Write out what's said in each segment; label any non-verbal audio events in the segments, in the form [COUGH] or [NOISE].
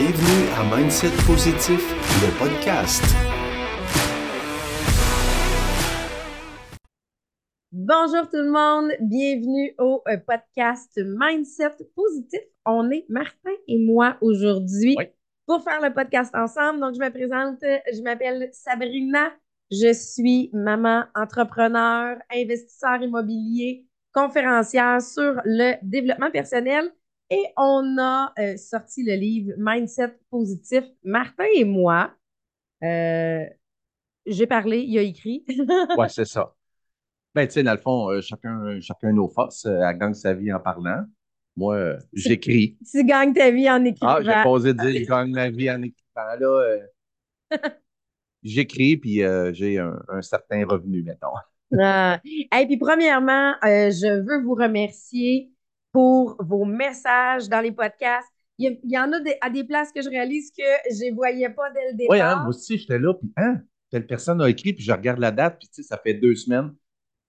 Bienvenue à Mindset Positif, le podcast. Bonjour tout le monde, bienvenue au euh, podcast Mindset Positif. On est Martin et moi aujourd'hui Oui. pour faire le podcast ensemble. Donc, je me présente, je m'appelle Sabrina, je suis maman, entrepreneur, investisseur immobilier, conférencière sur le développement personnel et on a euh, sorti le livre Mindset Positif. Martin et moi, euh, j'ai parlé, il a écrit. [LAUGHS] Ouais, c'est ça. Ben, tu sais, dans le fond, euh, chacun, chacun nos forces, elle gagne sa vie en parlant. Moi, j'écris. tu gagnes ta vie en écrivant. Ah, j'ai pas osé dire, je [LAUGHS] gagne ma vie en écrivant. Là, [LAUGHS] j'écris, puis j'ai un, un certain revenu, mettons. Ah. Et puis, premièrement, euh, je veux vous remercier pour vos messages dans les podcasts. Il y, en a des- à des places que je réalise que je ne voyais pas dès le départ. Oui, hein, moi aussi, j'étais là, puis hein, telle personne a écrit, puis je regarde la date, puis tu sais, ça fait deux semaines.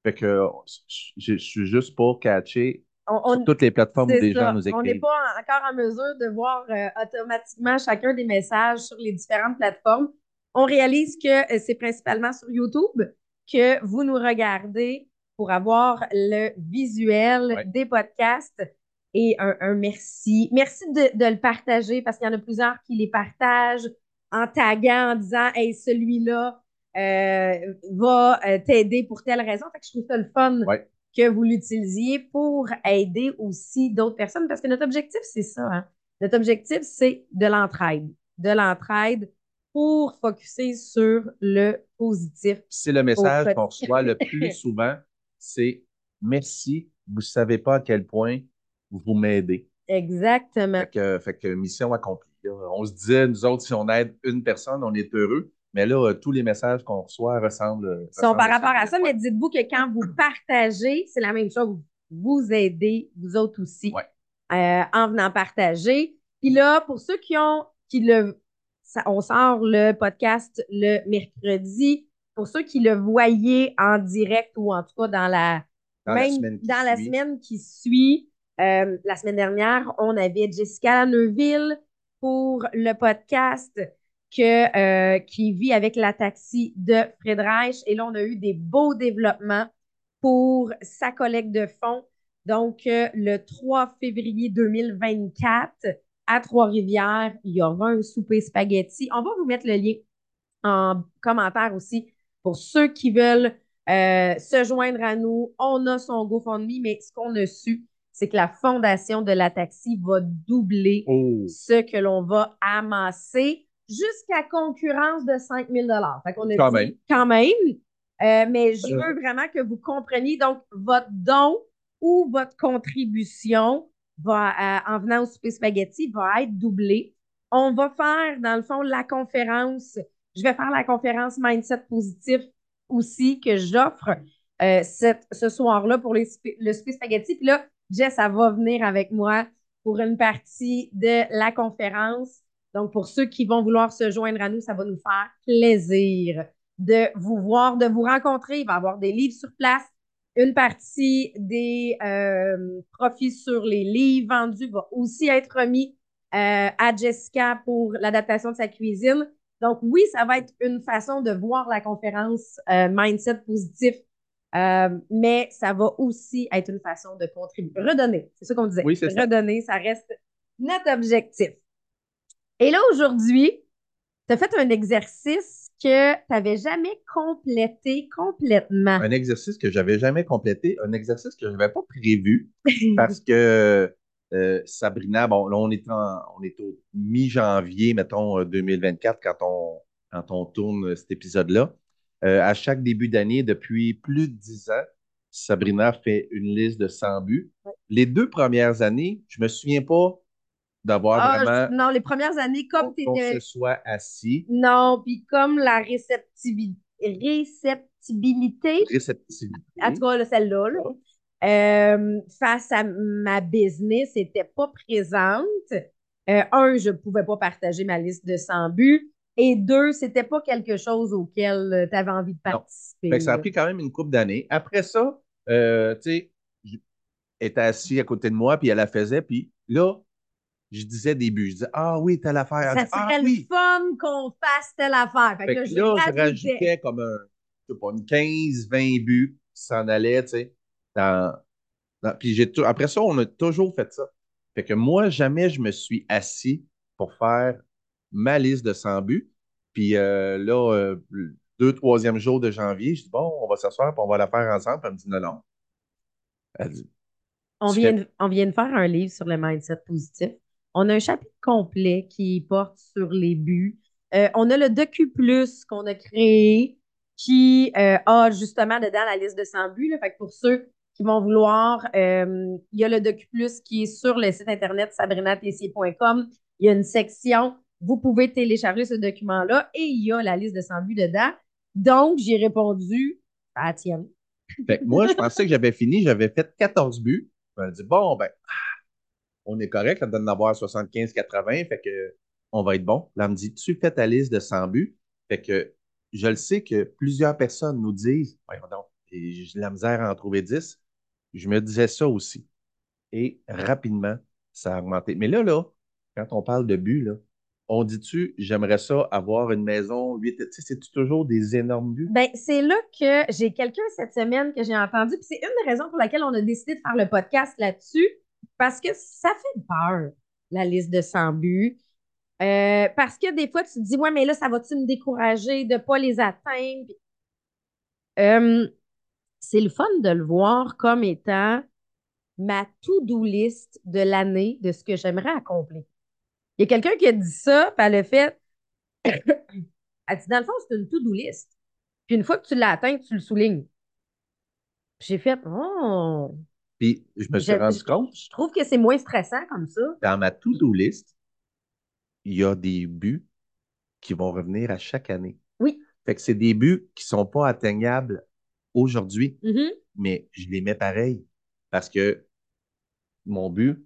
Fait que je je suis juste pas catché On- on- sur toutes les plateformes où des ça. gens nous On n'est écrivent. pas encore en mesure de voir euh, automatiquement chacun des messages sur les différentes plateformes. On réalise que euh, c'est principalement sur YouTube que vous nous regardez pour avoir le visuel Ouais. des podcasts. Et un, un merci. Merci de, de le partager parce qu'il y en a plusieurs qui les partagent en taguant, en disant Hey, celui-là euh, va euh, t'aider pour telle raison. Fait que je trouve ça le fun Ouais. que vous l'utilisiez pour aider aussi d'autres personnes parce que notre objectif, c'est ça. hein. Notre objectif, c'est de l'entraide. De l'entraide pour focuser sur le positif. C'est le message qu'on reçoit le plus souvent, c'est merci, vous ne savez pas à quel point vous m'aidez. Exactement. Fait que, fait que mission accomplie. là. On se disait, nous autres, si on aide une personne, on est heureux. Mais là, euh, tous les messages qu'on reçoit ressemblent. euh, sont ressemblent par rapport à ça, mais dites-vous que quand vous partagez, c'est la même chose. Vous aidez, vous autres aussi, Ouais. euh, en venant partager. Puis là, pour ceux qui ont, qui le, ça- on sort le podcast le mercredi. Pour ceux qui le voyaient en direct ou en tout cas dans la, Dans la même semaine qui dans la suit. semaine qui suit, euh, la semaine dernière, on avait Jessica Neuville pour le podcast que, euh, qui vit avec la taxi de Fred Reich. Et là, on a eu des beaux développements pour sa collecte de fonds. Donc, euh, le 3 février 2024, à Trois-Rivières, il y aura un souper spaghetti. On va vous mettre le lien en commentaire aussi pour ceux qui veulent euh, se joindre à nous. On a son GoFundMe, mais ce qu'on a su, c'est que la fondation de la taxi va doubler Oh! ce que l'on va amasser jusqu'à concurrence de 5 000 Fait qu'on a Quand dit même. quand même. Euh, mais je Euh. veux vraiment que vous compreniez. Donc, votre don ou votre contribution va, euh, en venant au souper spaghetti va être doublée. On va faire, dans le fond, la conférence. Je vais faire la conférence Mindset Positif aussi que j'offre euh, ce soir-là pour le souper spaghetti. Puis là, Jess, elle va venir avec moi pour une partie de la conférence. Donc, pour ceux qui vont vouloir se joindre à nous, ça va nous faire plaisir de vous voir, de vous rencontrer. Il va y avoir des livres sur place. Une partie des euh, profits sur les livres vendus va aussi être remis euh, à Jessica pour l'adaptation de sa cuisine. Donc, oui, ça va être une façon de voir la conférence euh, Mindset Positif, euh, mais ça va aussi être une façon de contribuer. Redonner, c'est ça qu'on disait. Oui, c'est ça. Redonner, ça reste notre objectif. Et là, aujourd'hui, tu as fait un exercice que tu n'avais jamais complété complètement. Un exercice que j'avais jamais complété, un exercice que je n'avais pas prévu [LAUGHS] parce que euh, Sabrina, bon, là, on est, en- on est au mi-janvier, mettons, euh, 2024, quand on, quand on tourne euh, cet épisode-là. Euh, à chaque début d'année, depuis plus de dix ans, Sabrina fait une liste de 100 buts. Les deux premières années, je me souviens pas d'avoir Ah, vraiment non, les premières années, comme tu qu'on étais. se soit assis, Non, puis comme la réceptivi- réceptibilité, réceptivité. en tout cas, là, celle-là, là, euh, face à ma business, n'était pas présente. Euh, un, je ne pouvais pas partager ma liste de 100 buts. Et deux, c'était pas quelque chose auquel tu avais envie de participer. Fait que ça a pris quand même une couple d'années. Après ça, euh, tu sais, était assise à côté de moi, puis elle la faisait, puis là, je disais des buts. Je disais, ah oui, telle affaire. Ça ah serait oui. le fun qu'on fasse telle affaire. Fait, Fait que que je là, je rajoutais. rajoutais comme un, je sais pas, une 15, 20 buts qui s'en allaient, tu sais. Dans, dans- puis j'ai après ça, on a toujours fait ça. Fait que moi, jamais je me suis assis pour faire ma liste de 100 buts. Puis euh, là, euh, deux, troisième jour de janvier, je dis, bon, on va s'asseoir puis on va la faire ensemble. Puis elle me dit, non, non. Elle dit, On vient, de, on vient de faire un livre sur le mindset positif. On a un chapitre complet qui porte sur les buts. Euh, on a le Docu Plus qu'on a créé qui a justement dedans la liste de 100 buts. là. Fait que pour ceux vont vouloir, euh, il y a le Docu Plus qui est sur le site internet sabrinatessier.com. Il y a une section, vous pouvez télécharger ce document-là et il y a la liste de 100 buts dedans. Donc, j'ai répondu tienne. Fait que moi, je pensais que j'avais fini, j'avais fait 14 buts. Elle m'a dit, bon, ben, ah, on est correct, là, d'en avoir 75-80, fait que on va être bon. Là, elle me dit, tu fais ta liste de 100 buts. Fait que je le sais que plusieurs personnes nous disent, voyons donc, j'ai la misère à en trouver 10. Je me disais ça aussi. Et rapidement, ça a augmenté. Mais là, là, quand on parle de buts, là, on dit-tu, j'aimerais ça avoir une maison 8, tu sais, c'est toujours des énormes buts? Ben, c'est là que j'ai quelqu'un cette semaine que j'ai entendu, puis c'est une des raisons pour laquelle on a décidé de faire le podcast là-dessus, parce que ça fait peur, la liste de 100 buts. Euh, parce que des fois, tu te dis, ouais, mais là, ça va-tu me décourager de ne pas les atteindre? Euh, c'est le fun de le voir comme étant ma to-do list de l'année de ce que j'aimerais accomplir. Il y a quelqu'un qui a dit ça, puis elle a fait. [COUGHS] elle dit, dans le fond, c'est une to-do list. Puis une fois que tu l'as atteint, tu le soulignes. Puis j'ai fait, oh, Puis je me suis Je- rendu compte, je trouve que c'est moins stressant comme ça. dans ma to-do list, il y a des buts qui vont revenir à chaque année. Oui. Fait que c'est des buts qui sont pas atteignables aujourd'hui, Mhm. mais je les mets pareil. Parce que mon but,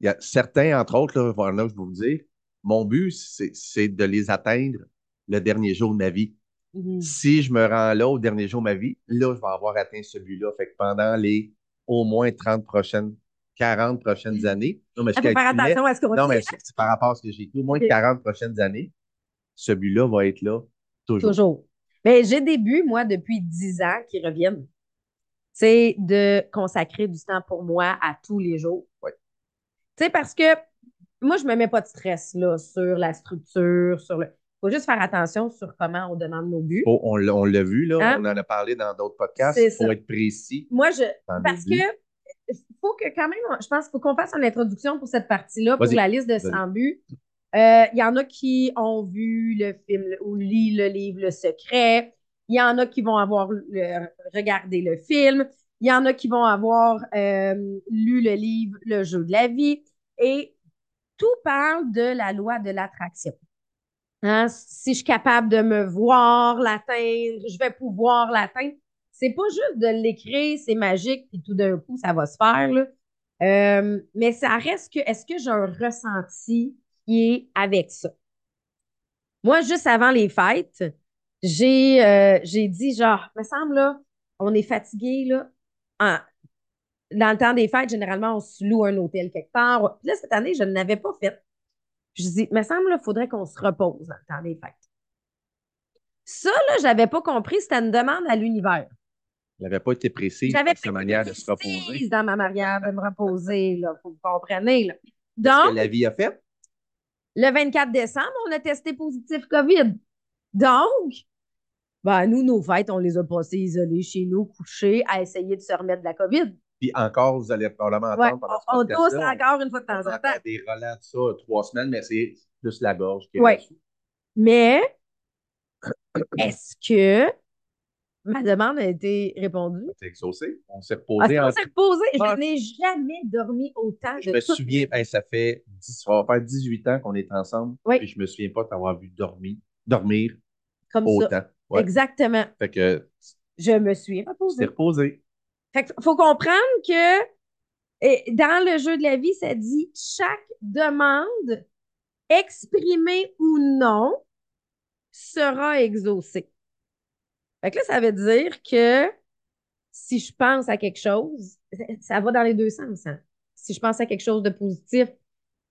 il y a certains, entre autres, là, voilà, je vais vous dire, mon but, c'est c'est de les atteindre le dernier jour de ma vie. Mhm. Si je me rends là au dernier jour de ma vie, là, je vais avoir atteint ce but-là. Fait que pendant les au moins 30 prochaines, 40 prochaines années, non, mais je Il faut faire attention à ce qu'on non, dit. mais c'est par rapport à ce que j'ai écrit. Au moins Ok. 40 prochaines années, ce but-là va être là toujours. Toujours. Mais j'ai des buts, moi, depuis 10 ans qui reviennent. C'est de consacrer du temps pour moi à tous les jours. Ouais. Tu sais, parce que moi, je me mets pas de stress là, sur la structure, sur le. faut juste faire attention sur comment on demande nos buts. Faut- on l'a on l'a vu, là, Hein? on en a parlé dans d'autres podcasts. Il faut être précis Moi, je. Parce que il faut que quand même, je pense qu'il faut qu'on fasse une introduction pour cette partie-là, pour la liste de 100 buts. Euh, Il y en a qui ont vu le film ou lu le livre Le Secret. Il y en a qui vont avoir regardé le film. Il y en a qui vont avoir euh, lu le livre Le jeu de la vie. Et tout parle de la loi de l'attraction. Hein, Si je suis capable de me voir l'atteindre, je vais pouvoir l'atteindre. C'est pas juste de l'écrire, c'est magique, puis tout d'un coup, ça va se faire. Euh, mais ça reste que, est-ce que j'ai un ressenti qui est avec ça? Moi, juste avant les fêtes, j'ai euh, dit, genre, me semble, là, on est fatigué, là. En- dans le temps des fêtes, généralement, on se loue un hôtel quelque part. Puis là, cette année, je ne l'avais pas fait. Je dis, me semble, il faudrait qu'on se repose dans le temps des fêtes. Ça, là, j'avais pas compris, c'était une demande à l'univers. Il n'avait pas été précis dans sa manière de se reposer. dans ma manière de me reposer, là. Vous compreniez, là. Donc, que la vie a fait? Le 24 décembre, on a testé positif COVID. Donc, ben, nous, nos fêtes, on les a passées isolées chez nous, couchés, à essayer de se remettre de la COVID. Puis encore, vous allez probablement Ouais, entendre pendant ce on, on tousse encore une fois de temps en temps. des relents de ça trois semaines, mais c'est plus la gorge Ouais. le sou. Mais, est-ce que ma demande a été répondue? C'est exaucé. On s'est Ah, reposé en on s'est reposé. Ah. Je n'ai jamais dormi autant Je de me souviens, hey, ça fait 10, ça va faire 18 ans qu'on est ensemble. Oui. Et je me souviens pas t'avoir vu dormir, dormir comme autant. ça. Ouais. Exactement. Fait que Je me suis reposée. reposé. Fait que faut comprendre que dans le jeu de la vie, ça dit chaque demande, exprimée ou non, sera exaucée. Fait que là, ça veut dire que si je pense à quelque chose, ça va dans les deux sens. hein. Si je pense à quelque chose de positif,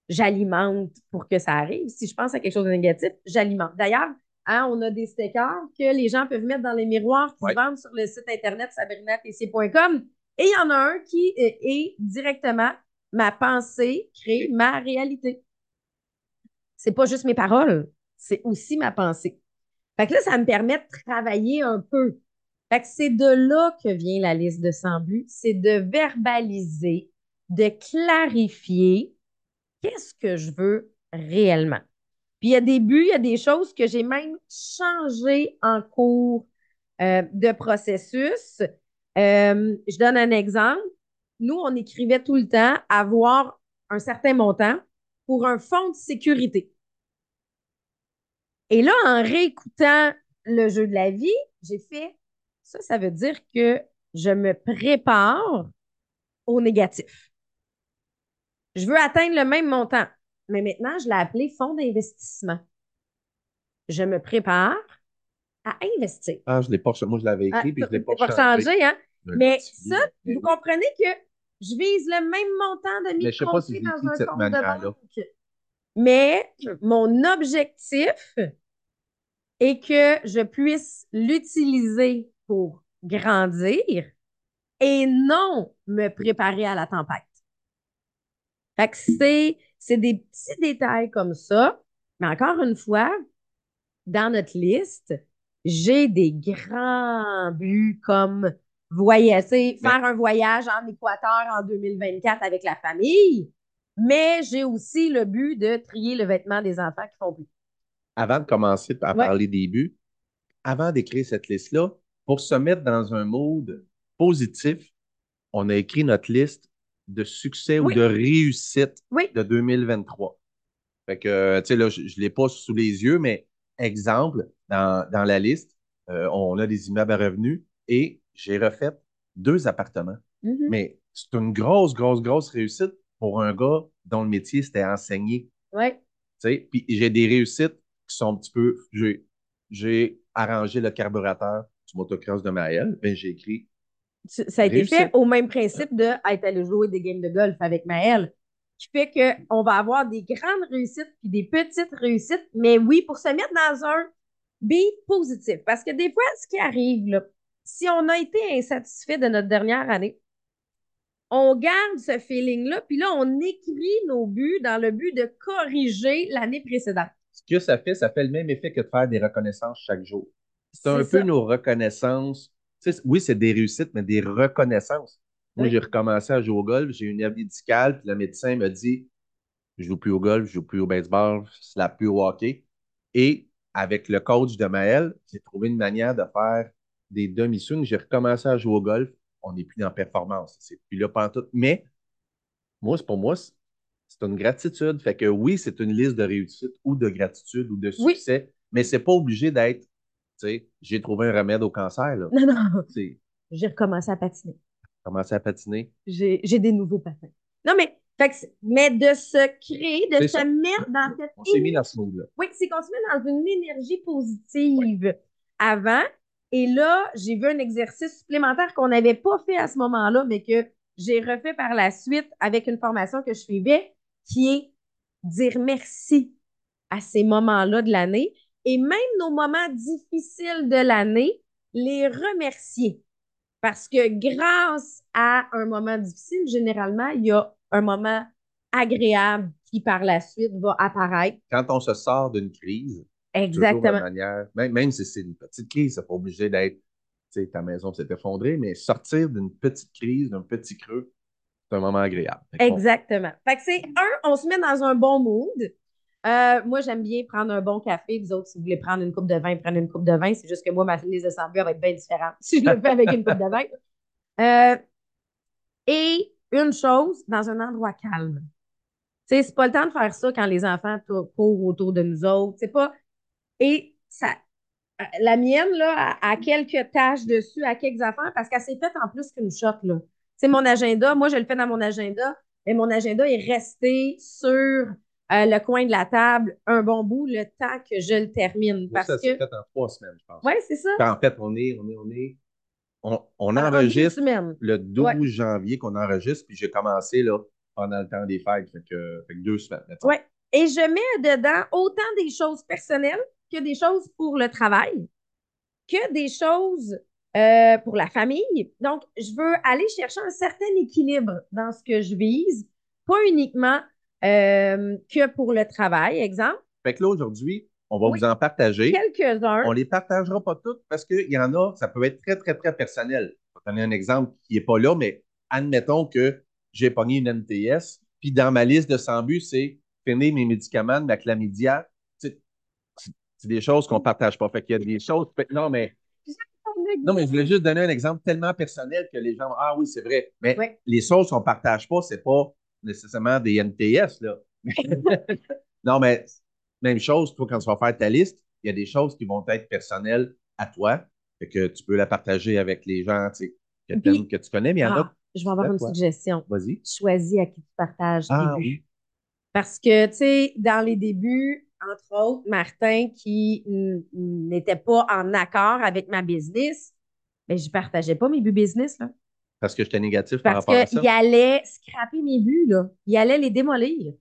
j'alimente pour que ça arrive. Si je pense à quelque chose de négatif, j'alimente. D'ailleurs, hein, on a des stickers que les gens peuvent mettre dans les miroirs qui Ouais. vendent sur le site internet sabrinatc.com. Et il y en a un qui est, est directement ma pensée crée ma réalité. C'est pas juste mes paroles, c'est aussi ma pensée. Fait que là, ça me permet de travailler un peu. Fait que c'est de là que vient la liste de 100 buts, c'est de verbaliser, de clarifier qu'est-ce que je veux réellement. Puis il y a des buts, il y a des choses que j'ai même changées en cours euh, de processus. Euh, je donne un exemple. Nous, on écrivait tout le temps avoir un certain montant pour un fonds de sécurité. Et là, en réécoutant le jeu de la vie, j'ai fait ça, ça veut dire que je me prépare au négatif. Je veux atteindre le même montant, mais maintenant, je l'ai appelé fonds d'investissement. Je me prépare à investir. Ah, je l'ai pas, moi, je l'avais Ah, écrit, puis je l'ai pas, c'est changé, hein? Mais ça, vous comprenez que je vise le même montant de Mais je sais pas si micro dans un compte de banque. Mais mon objectif est que je puisse l'utiliser pour grandir et non me préparer à la tempête. Fait que c'est, c'est des petits détails comme ça. Mais encore une fois, dans notre liste, j'ai des grands buts comme voyager, faire un voyage en Équateur en 2024 avec la famille. Mais j'ai aussi le but de trier le vêtement des enfants qui font plus. Avant de commencer à Ouais. parler des buts, avant d'écrire cette liste-là, pour se mettre dans un mode positif, on a écrit notre liste de succès Oui. ou de réussite Oui. de 2023. Fait que, euh, tu sais, là, je ne l'ai pas sous les yeux, mais exemple, dans, dans la liste, euh, on a des immeubles à revenus et j'ai refait deux appartements. Mhm. Mais c'est une grosse, grosse, grosse réussite pour un gars dont le métier, c'était enseigner. Ouais. Tu sais, Puis j'ai des réussites qui sont un petit peu. J'ai, arrangé le carburateur du motocross de Maël. Ben, j'ai écrit. Ça a été Réussite. fait au même principe de être allé jouer des games de golf avec Maëlle, qui fait qu'on va avoir des grandes réussites puis des petites réussites, mais oui, pour se mettre dans un beat positif. Parce que des fois, ce qui arrive, là, si on a été insatisfait de notre dernière année, on garde ce feeling-là, puis là, on écrit nos buts dans le but de corriger l'année précédente. Ce que ça fait, ça fait le même effet que de faire des reconnaissances chaque jour. C'est un peu nos reconnaissances. Oui, c'est des réussites, mais des reconnaissances. Moi, Oui. j'ai recommencé à jouer au golf, j'ai eu une hernie discale, puis le médecin m'a dit je joue plus au golf, je joue plus au baseball, je slappe plus au hockey. Et avec le coach de Maël, j'ai trouvé une manière de faire des demi-swings. J'ai recommencé à jouer au golf. On n'est plus dans la performance. C'est plus là. Mais moi, pour moi, c'est une gratitude. Fait que oui, c'est une liste de réussite ou de gratitude ou de Oui. succès, mais c'est pas obligé d'être, tu sais, j'ai trouvé un remède au cancer, là. Non, non, j'ai recommencé à patiner. commencer à patiner. J'ai des nouveaux patins. Non, mais, fait que mais de se créer, de se ça. mettre dans cette On s'est mis dans ce mood-là. Oui, c'est qu'on se met dans une énergie positive avant. Et là, j'ai vu un exercice supplémentaire qu'on n'avait pas fait à ce moment-là, mais que j'ai refait par la suite avec une formation que je suivais, qui est dire merci à ces moments-là de l'année et même nos moments difficiles de l'année, les remercier. Parce que grâce à un moment difficile, généralement, il y a un moment agréable qui, par la suite, va apparaître. Quand on se sort d'une crise, toujours de Exactement. manière, même, même si c'est une petite crise, c'est pas obligé d'être, tu sais, ta maison s'est effondrée, mais sortir d'une petite crise, d'un petit creux, c'est un moment agréable. Exactement. Fait que c'est un, on se met dans un bon mood. Euh, moi, j'aime bien prendre un bon café. Vous autres, si vous voulez prendre une coupe de vin, prenez une coupe de vin. C'est juste que moi, ma liste de 100 buts va être bien différente si je le fais avec une coupe de vin. [LAUGHS] Euh, et une chose, dans un endroit calme. Tu sais, c'est pas le temps de faire ça quand les enfants courent autour de nous autres. C'est pas. Et ça. La mienne, là, a, a quelques tâches dessus, à quelques affaires, parce qu'elle s'est faite en plus qu'une shot, là. C'est mon agenda. Moi, je le fais dans mon agenda, mais mon agenda est resté sur euh, le coin de la table un bon bout le temps que je le termine. Parce ça s'est que. fait en trois semaines, je pense. Oui, c'est ça. En fait, on est, on est, on est, on, deux enregistre le 12 Ouais. janvier qu'on enregistre, puis j'ai commencé là, pendant le temps des fêtes. Fait que, fait que deux semaines. Ouais. Et je mets dedans autant des choses personnelles que des choses pour le travail, que des choses euh, pour la famille. Donc, je veux aller chercher un certain équilibre dans ce que je vise, pas uniquement euh, que pour le travail, exemple? Fait que là, aujourd'hui, on va Oui. vous en partager. Quelques-uns. On les partagera pas toutes parce qu'il y en a, ça peut être très, très, très personnel. Je vais donner un exemple qui n'est pas là, mais admettons que j'ai pogné une NTS, puis dans ma liste de 100 buts, c'est finir mes médicaments de ma chlamydia. C'est des choses qu'on ne partage pas. Fait qu'il y a des choses. Non, mais, non, mais je voulais juste donner un exemple tellement personnel que les gens vont, Ah oui, c'est vrai. Mais Ouais. les choses qu'on ne partage pas, c'est pas nécessairement des NTS, là. [LAUGHS] non, mais même chose, toi, quand tu vas faire ta liste, il y a des choses qui vont être personnelles à toi. Fait que tu peux la partager avec les gens tu sais, que, Puis- t'aimes, que tu connais, mais il y en Ah, a. je vais avoir une Quoi? suggestion. Vas-y. Choisis à qui tu partages Ah oui. Parce que, tu sais, dans les débuts, entre autres, Martin, qui n'était pas en accord avec ma business, ben, je partageais pas mes buts business, là. Parce que j'étais négatif par Parce rapport à ça? qu'il allait scraper mes buts, là. Il allait les démolir.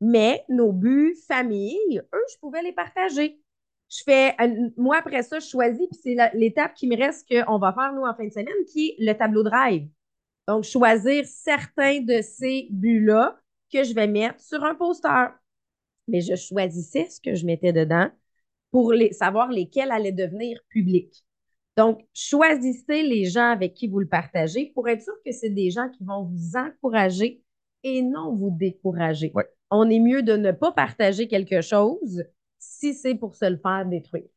Mais nos buts famille, eux, je pouvais les partager. Je fais, un- moi, après ça, je choisis, puis c'est l'étape qui me reste qu'on va faire, nous, en fin de semaine, qui est le tableau drive. Donc, choisir certains de ces buts-là que je vais mettre sur un poster. Mais je choisissais ce que je mettais dedans pour les, savoir lesquels allaient devenir publics. Donc, choisissez les gens avec qui vous le partagez pour être sûr que c'est des gens qui vont vous encourager et non vous décourager. Ouais. On est mieux de ne pas partager quelque chose si c'est pour se le faire détruire.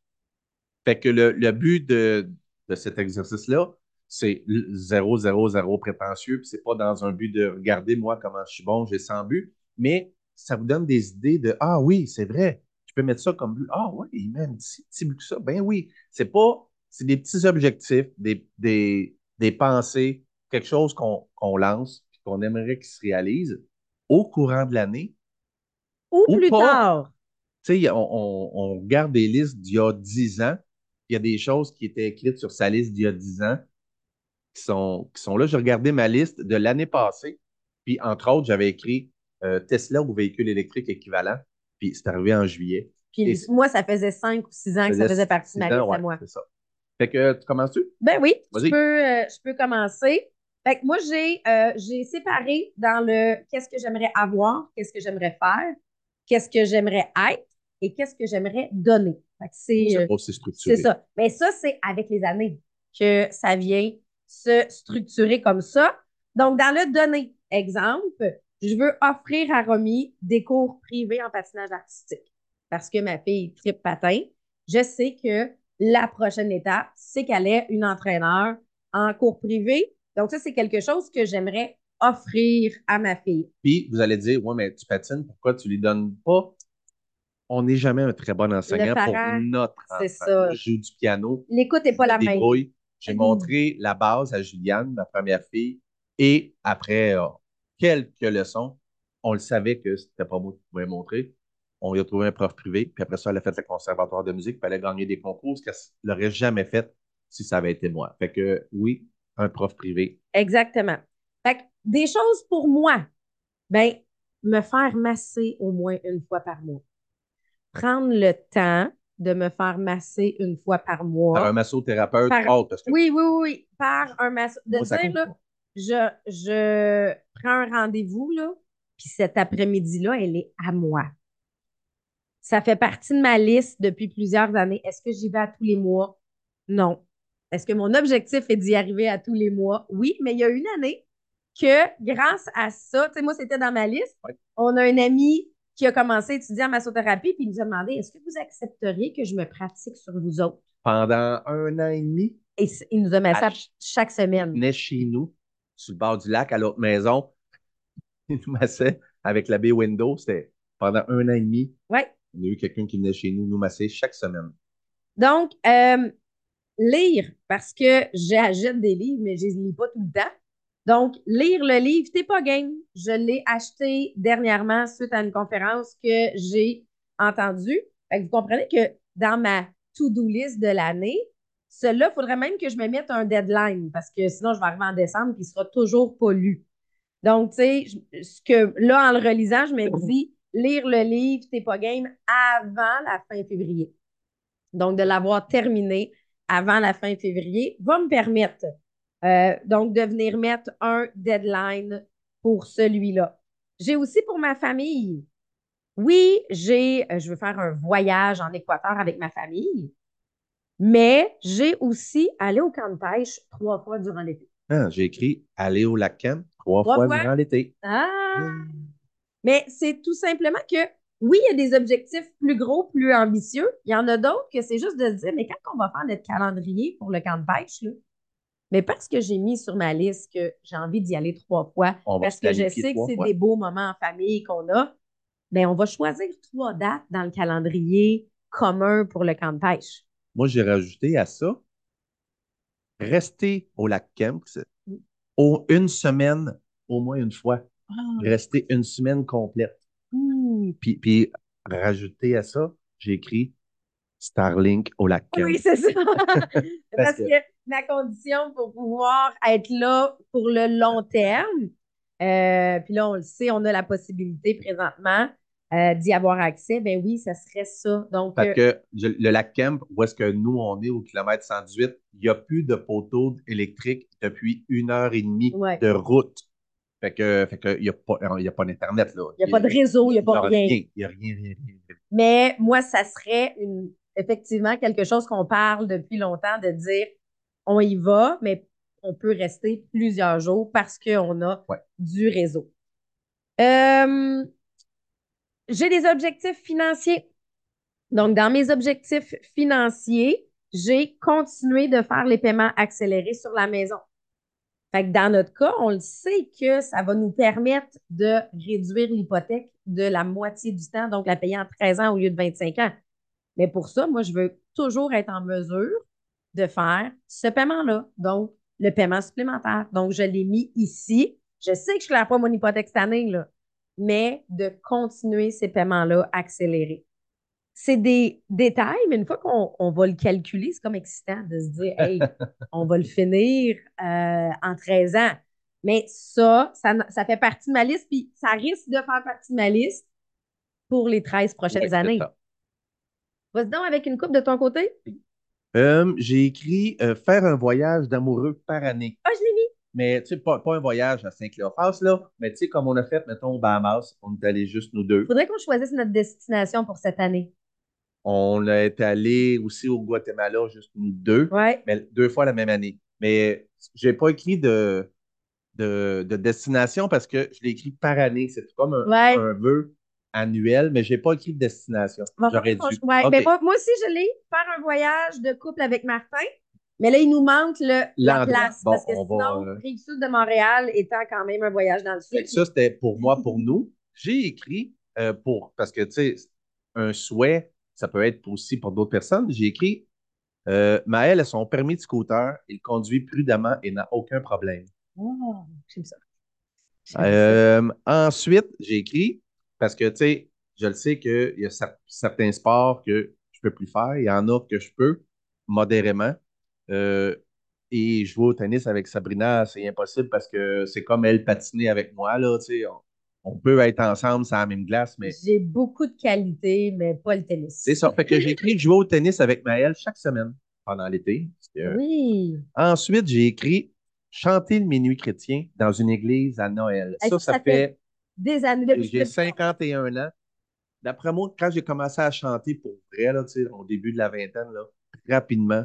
Fait que le, le but de, de cet exercice-là, c'est l- zéro, zéro, zéro prétentieux, puis c'est pas dans un but de regarder moi comment je suis bon, j'ai 100 buts, mais ça vous donne des idées de Ah oui, c'est vrai, je peux mettre ça comme but. Ah oui, il met un petit, petit but que ça. Ben oui, c'est pas, c'est des petits objectifs, des, des, des pensées, quelque chose qu'on lance, puis qu'on aimerait qu'il se réalise au courant de l'année. Ou, Ou plus pas. tard. Tu sais, on, on, on regarde des listes d'il y a 10 ans. Il y a des choses qui étaient écrites sur sa liste d'il y a 10 ans qui sont, qui sont là. J'ai regardé ma liste de l'année passée. Puis, entre autres, j'avais écrit Tesla ou véhicule électrique équivalent. Puis, c'est arrivé en juillet. Puis Et- moi, ça faisait cinq ou six ans que ça faisait partie de ma liste à ouais, moi. C'est ça. Fait que, tu commences-tu? Ben oui, je peux, euh, je peux commencer. Fait que moi, j'ai euh, j'ai séparé dans le qu'est-ce que j'aimerais avoir, qu'est-ce que j'aimerais faire, qu'est-ce que j'aimerais être et qu'est-ce que j'aimerais donner. Fait que c'est C'est euh, structuré. ça. Mais ça, c'est avec les années que ça vient se structurer comme ça. Donc, dans le donner, exemple, je veux offrir à Romy des cours privés en patinage artistique parce que ma fille tripe patin. Je sais que la prochaine étape, c'est qu'elle ait une entraîneur en cours privé. Donc, ça, c'est quelque chose que j'aimerais offrir à ma fille. Puis, vous allez dire, ouais, mais tu patines, pourquoi tu lui donnes pas? On n'est jamais un très bon enseignant pour notre c'est enfant. ça. Je joue du piano. L'écoute n'est pas la me même. J'ai Mm. montré la base à Juliane, ma première fille, et après euh, quelques leçons, on le savait que c'était pas moi qui pouvais montrer. On lui a trouvé un prof privé, puis après ça, elle a fait le conservatoire de musique, puis elle a gagné des concours, ce qu'elle n'aurait jamais fait si ça avait été moi. Fait que oui, un prof privé. Exactement. Fait que des choses pour moi, ben, me faire masser au moins une fois par mois. Prendre le temps de me faire masser une fois par mois. Par un massothérapeute, Par- autre, parce que Oui, oui, oui. Par un masseur. De moi, ça dire, compte là, pas. Je, je prends un rendez-vous, là, puis cet après-midi-là, elle est à moi. Ça fait partie de ma liste depuis plusieurs années. Est-ce que j'y vais à tous les mois? Non. Est-ce que mon objectif est d'y arriver à tous les mois? Oui, mais il y a une année que grâce à ça, tu sais, moi, c'était dans ma liste. On a un ami qui a commencé à étudier en massothérapie, puis il nous a demandé est-ce que vous accepteriez que je me pratique sur vous autres? Pendant un an et demi, Et il nous a à ch- chaque semaine. il venait chez nous, sur le bord du lac, à l'autre maison. [LAUGHS] Il nous massait avec la baie window. C'était pendant un an et demi. Ouais. On a eu quelqu'un qui venait chez nous nous masser chaque semaine. Donc, euh, lire, parce que j'achète des livres, mais je les lis pas tout le temps. Donc, lire le livre, t'es pas game. Je l'ai acheté dernièrement suite à une conférence que j'ai entendue. Fait que vous comprenez que dans ma to-do list de l'année, cela, il faudrait même que je me mette un deadline parce que sinon, je vais arriver en décembre et il sera toujours pas lu. Donc, tu sais, ce que là, en le relisant, je me dis, lire le livre, t'es pas game avant la fin février. Donc, de l'avoir terminé avant la fin février va me permettre, euh, donc, de venir mettre un deadline pour celui-là. J'ai aussi pour ma famille. Oui, j'ai, euh, je veux faire un voyage en Équateur avec ma famille, mais j'ai aussi allé au camp de pêche trois fois durant l'été. Ah, j'ai écrit aller au lac Ken trois Trois fois fois? durant l'été. Ah! Mais c'est tout simplement que, oui, il y a des objectifs plus gros, plus ambitieux. Il y en a d'autres que c'est juste de se dire, mais quand on va faire notre calendrier pour le camp de pêche, là, mais parce que j'ai mis sur ma liste que j'ai envie d'y aller trois fois, On parce que je sais que c'est des beaux moments en famille qu'on a, bien, on va choisir trois dates dans le calendrier commun pour le camp de pêche. Moi, j'ai rajouté à ça, rester au lac Kemp, c'est- au- une semaine, au moins une fois. Rester une semaine complète. Hmm. Puis, puis rajouter à ça, j'ai écrit Starlink au lac Kemp. Oui, c'est ça. [LAUGHS] Parce que- que la condition pour pouvoir être là pour le long terme, euh, puis là, on le sait, on a la possibilité présentement euh, d'y avoir accès. Ben oui, ça serait ça. Donc, Parce euh, que le lac Kemp, où est-ce que nous, on est au kilomètre 118, il n'y a plus de poteaux électriques depuis une heure et demie Ouais. de route. Fait que, fait que il n'y a pas, il y a pas d'Internet, là. il n'y a pas de réseau, il n'y a pas rien. Il n'y a rien, rien, rien. Mais moi, ça serait une, effectivement quelque chose qu'on parle depuis longtemps de dire on y va, mais on peut rester plusieurs jours parce qu'on a Ouais. du réseau. Euh, j'ai des objectifs financiers. Donc, dans mes objectifs financiers, j'ai continué de faire les paiements accélérés sur la maison. Fait que dans notre cas, on le sait que ça va nous permettre de réduire l'hypothèque de la moitié du temps, donc la payer en 13 ans au lieu de 25 ans. Mais pour ça, moi, je veux toujours être en mesure de faire ce paiement-là, donc le paiement supplémentaire. Donc, je l'ai mis ici. Je sais que je ne claire pas mon hypothèque cette année, là, mais de continuer ces paiements-là accélérés. C'est des détails, mais une fois qu'on on va le calculer, c'est comme excitant de se dire, hey, [LAUGHS] on va le finir euh, en 13 ans. Mais ça, ça, ça fait partie de ma liste, puis ça risque de faire partie de ma liste pour les 13 prochaines Ouais, années. Vas-y donc avec une coupe de ton côté. Euh, j'ai écrit euh, faire un voyage d'amoureux par année. Ah, je l'ai mis. Mais tu sais, pas, pas un voyage à Saint-Cléophas, là, mais tu sais, comme on a fait, mettons, au Bahamas, on est allé juste nous deux. Faudrait qu'on choisisse notre destination pour cette année. On est allé aussi au Guatemala, juste nous deux, Ouais. mais deux fois la même année. Mais j'ai pas écrit de, de, de destination parce que je l'ai écrit par année. C'est comme un, Ouais. un vœu annuel, mais j'ai pas écrit de destination. J'aurais dû. ouais, ben moi aussi, je l'ai. Faire un voyage de couple avec Martin. Mais là, il nous manque le, la place. Bon, parce que on sinon, va, euh, Rive-Sud de Montréal étant quand même un voyage dans le sud. ça, c'était pour moi, pour nous. J'ai écrit euh, pour, parce que, tu sais, un souhait, ça peut être aussi pour d'autres personnes. J'ai écrit euh, Maëlle a son permis de scooter, il conduit prudemment et n'a aucun problème. Oh, j'aime ça. Euh, ensuite, j'ai écrit, parce que, tu sais, je le sais qu'il y a cer- certains sports que je peux plus faire, il y en a que je peux modérément. Euh, et jouer au tennis avec Sabrina, c'est impossible parce que c'est comme elle patiner avec moi, là. On, on peut être ensemble sur la même glace, mais J'ai beaucoup de qualités, mais pas le tennis. c'est ça. Fait que j'ai écrit jouer au tennis avec Maëlle chaque semaine pendant l'été. Que- Oui. Ensuite, j'ai écrit chanter le minuit chrétien dans une église à Noël. Ça, ça ça fait- Des années depuis J'ai 51 ans. D'après moi, quand j'ai commencé à chanter pour vrai, là, au début de la vingtaine, là, rapidement,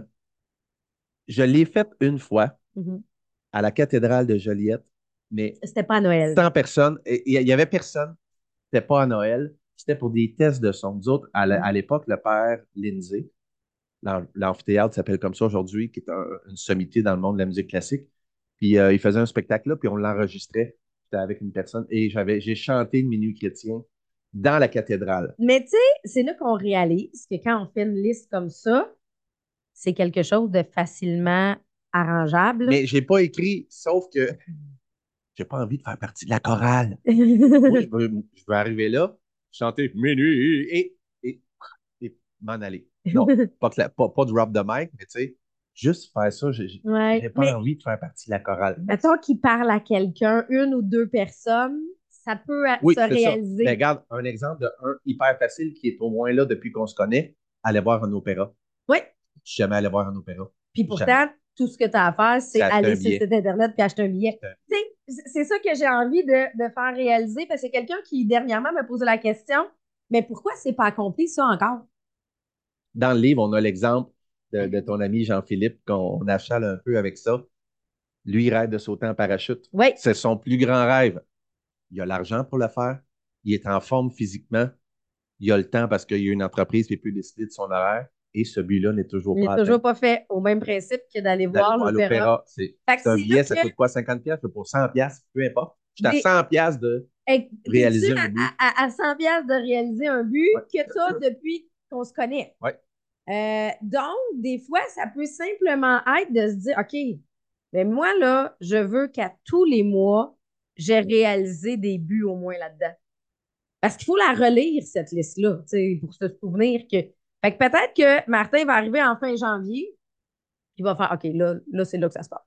je l'ai fait une fois Mhm. à la cathédrale de Joliette, mais C'était pas à Noël. 100 personnes. Il y avait personne. C'était pas à Noël. C'était pour des tests de son. Nous autres, à à l'époque, le père Lindsay, l'am- l'amphithéâtre s'appelle comme ça aujourd'hui, qui est un- une sommité dans le monde de la musique classique. Puis euh, il faisait un spectacle là, puis on l'enregistrait. J'étais avec une personne et j'avais, j'ai chanté le minuit chrétien dans la cathédrale. Mais tu sais, c'est là qu'on réalise que quand on fait une liste comme ça, c'est quelque chose de facilement arrangeable. Mais j'ai pas écrit, sauf que j'ai pas envie de faire partie de la chorale. [LAUGHS] Moi, je veux, je veux arriver là, chanter minuit et, et, et m'en aller. Non, [LAUGHS] pas, que la- pas, pas drop de mic, mais tu sais, juste faire ça, j'ai Ouais. pas Mais envie de faire partie de la chorale. mettons qu'il parle à quelqu'un, une ou deux personnes, ça peut Oui, se ça. réaliser. Mais regarde, un exemple de un hyper facile qui est au moins là depuis qu'on se connaît, aller voir un opéra. Oui. Je suis jamais allé voir un opéra. Puis pourtant, tout ce que tu as à faire, c'est aller sur le site Internet puis acheter un billet. C'est- ça que j'ai envie de, de faire réaliser parce que quelqu'un qui, dernièrement, m'a posé la question mais pourquoi c'est pas accompli ça encore? Dans le livre, on a l'exemple de, de ton ami Jean-Philippe, qu'on achale un peu avec ça. Lui, il rêve de sauter en parachute. Oui, C'est son plus grand rêve. Il a l'argent pour le faire. Il est en forme physiquement. Il a le temps parce qu'il y a une entreprise qui peut décider de son horaire. Et ce but-là n'est toujours il pas n'est toujours pas fait au même principe que d'aller voir l'opéra. C'est Fait un billet, ça coûte quoi? 50 pièces pour 100 pièces, peu importe. Je suis à 100 pièces de Hey, réaliser un but? à, à, à 100 pièces de réaliser un but Ouais. que tu as depuis qu'on se connaît? Ouais. Euh, donc, des fois, ça peut simplement être de se dire, OK, mais moi, là, je veux qu'à tous les mois, j'ai réalisé des buts au moins là-dedans. Parce qu'il faut la relire, cette liste-là, pour se souvenir que. Fait que peut-être que Martin va arriver en fin janvier, il va faire, OK, là, là c'est là que ça se passe.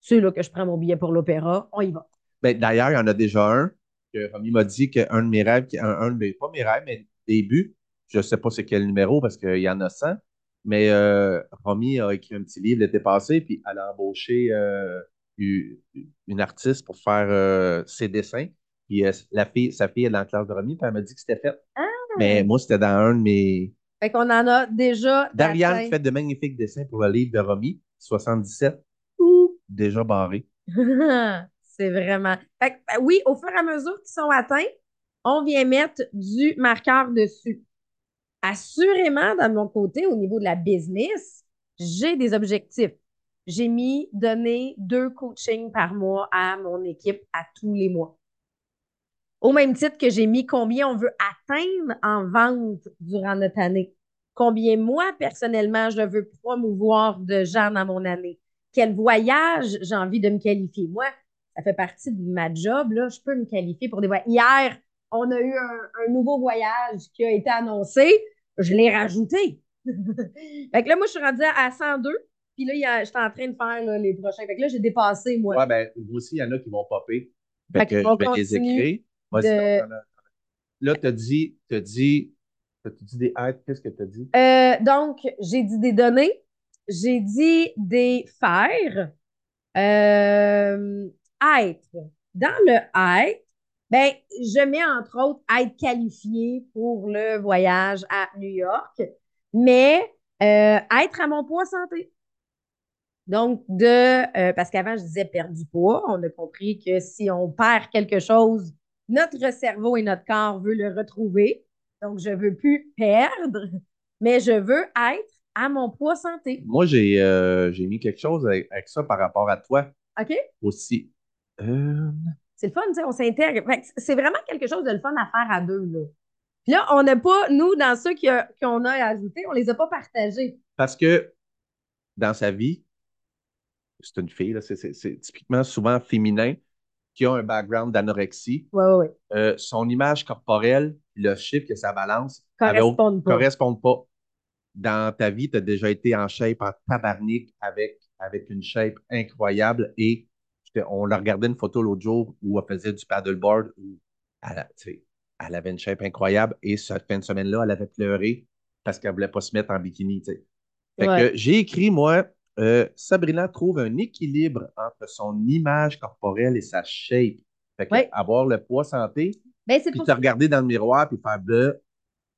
C'est là que je prends mon billet pour l'opéra, on y va. Ben, D'ailleurs, il y en a déjà un que Romy m'a dit qu'un de mes rêves, un, un de mes, pas mes rêves, mais des buts, je ne sais pas c'est quel numéro parce qu'il y en a 100, mais euh, Romy a écrit un petit livre l'été passé, puis elle a embauché euh, une, une artiste pour faire euh, ses dessins. Puis euh, la fille, sa fille est dans la classe de Romy, puis elle m'a dit que c'était fait. Ah! Mais moi, c'était dans un de mes. Fait qu'on en a déjà. Dariane d'atteint- fait de magnifiques dessins pour le livre de Romy, 77, ouh, déjà barré. [LAUGHS] c'est vraiment. Fait que, ben oui, au fur et à mesure qu'ils sont atteints, on vient mettre du marqueur dessus. Assurément, de mon côté, au niveau de la business, j'ai des objectifs. J'ai mis donner deux coachings par mois à mon équipe à tous les mois. Au même titre que j'ai mis combien on veut atteindre en vente durant notre année. Combien moi, personnellement, je veux promouvoir de gens dans mon année. Quel voyage j'ai envie de me qualifier. Moi, ça fait partie de ma job. Là, je peux me qualifier pour des voyages. Hier, on a eu un, un nouveau voyage qui a été annoncé. Je l'ai rajouté. [LAUGHS] fait que là, moi, je suis rendue à 102. Puis là, j'étais en train de faire là, les prochains. Fait que là, j'ai dépassé, moi. Ouais, ben, vous aussi, il y en a qui vont popper. Fait Fait que je vais les écrire. De- as- Là, tu as dit, t'as dit, dit des aides? Qu'est-ce que tu as dit? Euh, donc, j'ai dit des données, j'ai dit des faire, euh, être. Dans le être, ben, je mets entre autres être qualifié pour le voyage à New York, mais euh, être à mon poids santé. Donc, de, euh, parce qu'avant, je disais perdre du poids. On a compris que si on perd quelque chose, notre cerveau et notre corps veulent le retrouver. Donc, je veux plus perdre, mais je veux être à mon poids santé. Moi, j'ai euh, mis quelque chose avec, avec ça par rapport à toi OK? aussi. Euh, C'est le fun, on s'intègre. C'est vraiment quelque chose de le fun à faire à deux, là. Puis là, on n'a pas, nous, dans ceux a- qu'on a ajoutés, on les a pas partagés. parce que dans sa vie, c'est une fille, c'est typiquement souvent féminin, qui a un background d'anorexie. Euh, son image corporelle, le chiffre que ça balance, Correspondent pas. correspondent pas. Dans ta vie, tu as déjà été en shape, en tabarnak, avec, avec une shape incroyable. Et on l'a regardé une photo l'autre jour où elle faisait du paddleboard. Où elle, elle avait une shape incroyable. Et cette fin de semaine-là, elle avait pleuré parce qu'elle voulait pas se mettre en bikini. tu sais. Fait Ouais. que j'ai écrit, moi, euh, Sabrina trouve un équilibre entre son image corporelle et sa shape. Fait que Ouais. avoir le poids santé, Ben, puis pour te regarder dans le miroir puis faire bleu.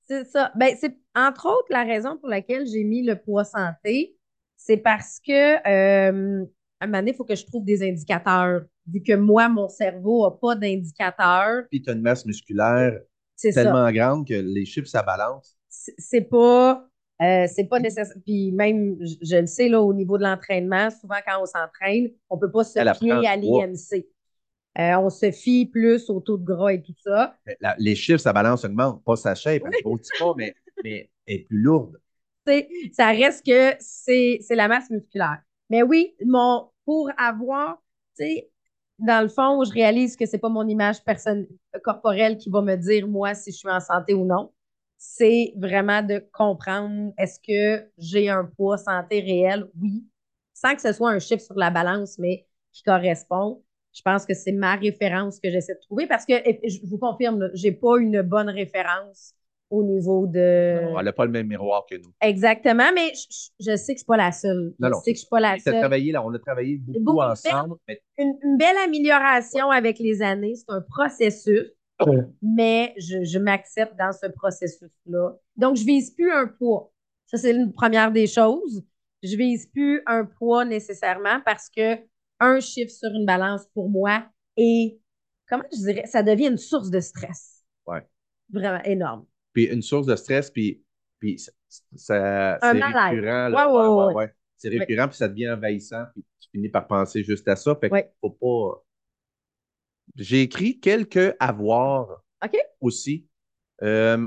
C'est ça. Ben, c'est entre autres la raison pour laquelle j'ai mis le poids santé, c'est parce que euh, à un moment donné, il faut que je trouve des indicateurs. Vu que moi, mon cerveau n'a pas d'indicateurs, Puis tu as une masse musculaire ça. tellement grande que les chiffres, ça balance. C'est pas. Euh, c'est pas nécessaire. Puis même, je, je le sais, là, au niveau de l'entraînement, souvent quand on s'entraîne, on peut pas se Elle fier à l'IMC. Euh, on se fie plus au taux de gras et tout ça. La- les chiffres, ça balance augmente. Pas sa shape, elle ne grossit pas, mais, mais elle est plus lourde. Ça reste que c'est c'est la masse musculaire. Mais oui, mon, pour avoir, tu sais, dans le fond, je réalise que c'est pas mon image personne, corporelle qui va me dire, moi, si je suis en santé ou non. C'est vraiment de comprendre, est-ce que j'ai un poids santé réel? Oui. sans que ce soit un chiffre sur la balance, mais qui correspond. Je pense que c'est ma référence que j'essaie de trouver parce que je vous confirme, j'ai pas une bonne référence au niveau de. Non, elle n'a pas le même miroir que nous. Exactement, mais je, je sais que je suis pas la seule. Non, je non, sais que je suis pas la seule. travaillé, là, on a travaillé beaucoup, Beaucoup, ensemble. mais- Une, une belle amélioration avec les années. C'est un processus, mais je, je m'accepte dans ce processus-là. Donc, je vise plus un poids. Ça, c'est une première des choses. Je vise plus un poids nécessairement parce que un chiffre sur une balance pour moi est, comment je dirais, ça devient une source de stress. Ouais. Vraiment énorme. Puis une source de stress, puis, puis ça, ça- c'est récurrent. Ouais, ouais, ouais. C'est récurrent, puis ça devient envahissant, puis tu finis par penser juste à ça. Fait Ouais. faut pas. J'ai écrit quelques avoirs aussi. Euh,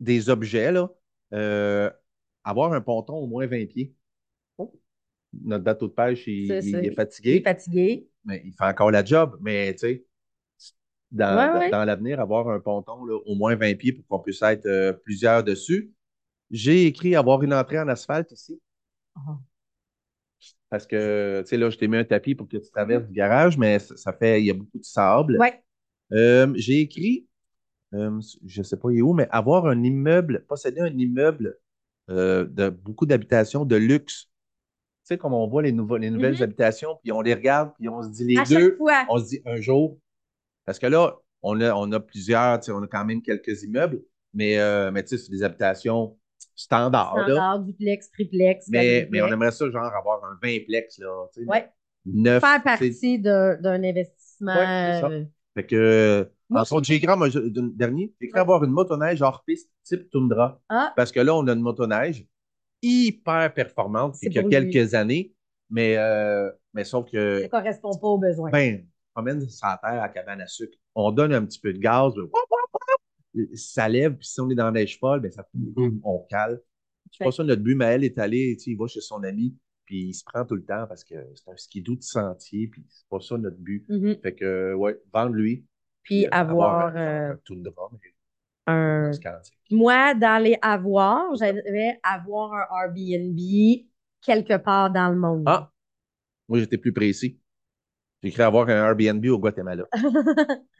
des objets, là. Euh, avoir un ponton au moins 20 pieds. Oh. Notre bateau de pêche, il, est Il est fatigué, fatigué. mais il fait encore la job. Mais tu sais, dans, Ouais, dans- ouais. dans l'avenir, avoir un ponton là, au moins 20 pieds pour qu'on puisse être euh, plusieurs dessus. J'ai écrit avoir une entrée en asphalte ici. Ah. Parce que, tu sais, là, je t'ai mis un tapis pour que tu traverses du garage, mais ça, ça fait, il y a beaucoup de sable. Ouais. Euh, j'ai écrit, euh, je ne sais pas il est où, mais avoir un immeuble, posséder un immeuble euh, de beaucoup d'habitations de luxe. Tu sais, comme on voit les, nouveaux, les nouvelles Mhm. habitations, puis on les regarde, puis on se dit les À deux, on se dit un jour. Parce que là, on a, on a plusieurs, tu sais, on a quand même quelques immeubles, mais, mais tu sais, c'est des habitations standards. là. Standard, duplex, triplex. Mais, mais on aimerait ça, genre, avoir un 20plex, là. Neuf. Faire partie d'un investissement. Ouais, ça. euh, Fait que, Moi, entre autres, j'ai écrit, dernier, j'ai écrit Ouais. avoir une motoneige hors piste type Tundra. Ah, Parce que là, on a une motoneige hyper performante, C'est qu'il y a quelques années, mais, euh, mais sauf que, ça ne correspond pas aux besoins. ben, on promène la terre à cabane à sucre, on donne un petit peu de gaz, ça lève, puis si on est dans la neige folle, ben, ça on cale. C'est pas ça notre but. Maël est allé, tu sais, il va chez son ami, puis il se prend tout le temps parce que c'est un skidoo de sentier, puis c'est pas ça notre but. Mhm. Fait que, ouais, vendre-lui. Puis euh, avoir un, euh, un Tundra, mais un. Moi, dans les avoirs, j'aimerais avoir un Airbnb quelque part dans le monde. Ah, moi, j'étais plus précis. J'ai écrit avoir un Airbnb au Guatemala. [LAUGHS]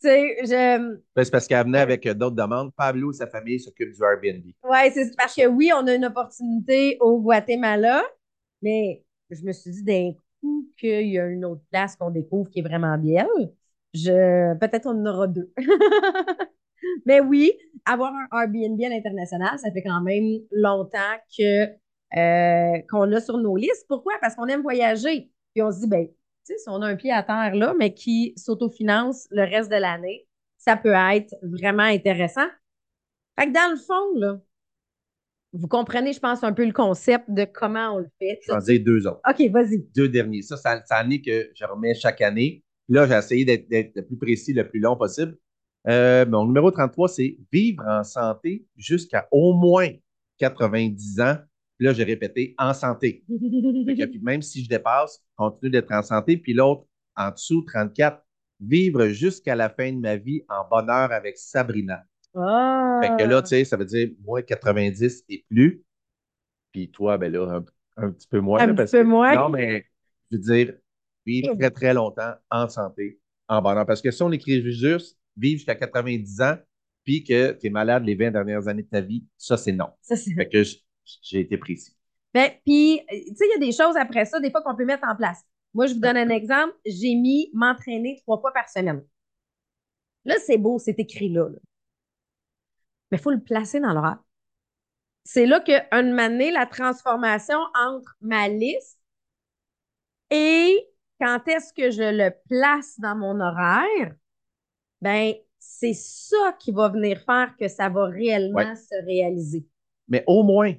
sais, je. Ben, c'est parce qu'elle venait avec euh, d'autres demandes. Pablo et sa famille s'occupent du Airbnb. Ouais, c'est parce que oui, on a une opportunité au Guatemala, mais je me suis dit d'un coup qu'il y a une autre place qu'on découvre qui est vraiment belle. Je... Peut-être on en aura deux. [LAUGHS] mais oui, avoir un Airbnb à l'international, ça fait quand même longtemps que euh, qu'on l'a sur nos listes. Pourquoi? Parce qu'on aime voyager. Puis on se dit, ben, on a un pied à terre là, mais qui s'autofinance le reste de l'année, ça peut être vraiment intéressant. Fait que dans le fond, là, vous comprenez, je pense, un peu le concept de comment on le fait. Je vais en dire deux autres. OK, vas-y. Deux derniers. Ça, ça, ça en est que je remets chaque année. Là, j'ai essayé d'être d'être le plus précis, le plus long possible. Euh, mon numéro 33, c'est vivre en santé jusqu'à au moins 90 ans. Puis là, j'ai répété en santé. [LAUGHS] Que, puis même si je dépasse, continue d'être en santé. Puis l'autre, en dessous, 34, vivre jusqu'à la fin de ma vie en bonheur avec Sabrina. Ah! Fait que là, tu sais, ça veut dire moins 90 et plus. Puis toi, ben là, un, un petit peu moins. Un là, petit parce peu que- moins. Non, mais je veux dire, vivre très, très longtemps en santé, en bonheur. Parce que si on écrit juste vivre jusqu'à 90 ans, puis que tu es malade les 20 dernières années de ta vie, ça, c'est non. Ça, c'est- Fait que j- j'ai été précis. Ben, puis, tu sais, il y a des choses après ça, des fois, qu'on peut mettre en place. Moi, je vous donne un exemple. J'ai mis m'entraîner trois fois par semaine. Là, c'est beau, c'est écrit là. là. Mais il faut le placer dans l'horaire. C'est là que, un moment donné, la transformation entre ma liste et quand est-ce que je le place dans mon horaire, ben, c'est ça qui va venir faire que ça va réellement Ouais. se réaliser. Mais au moins,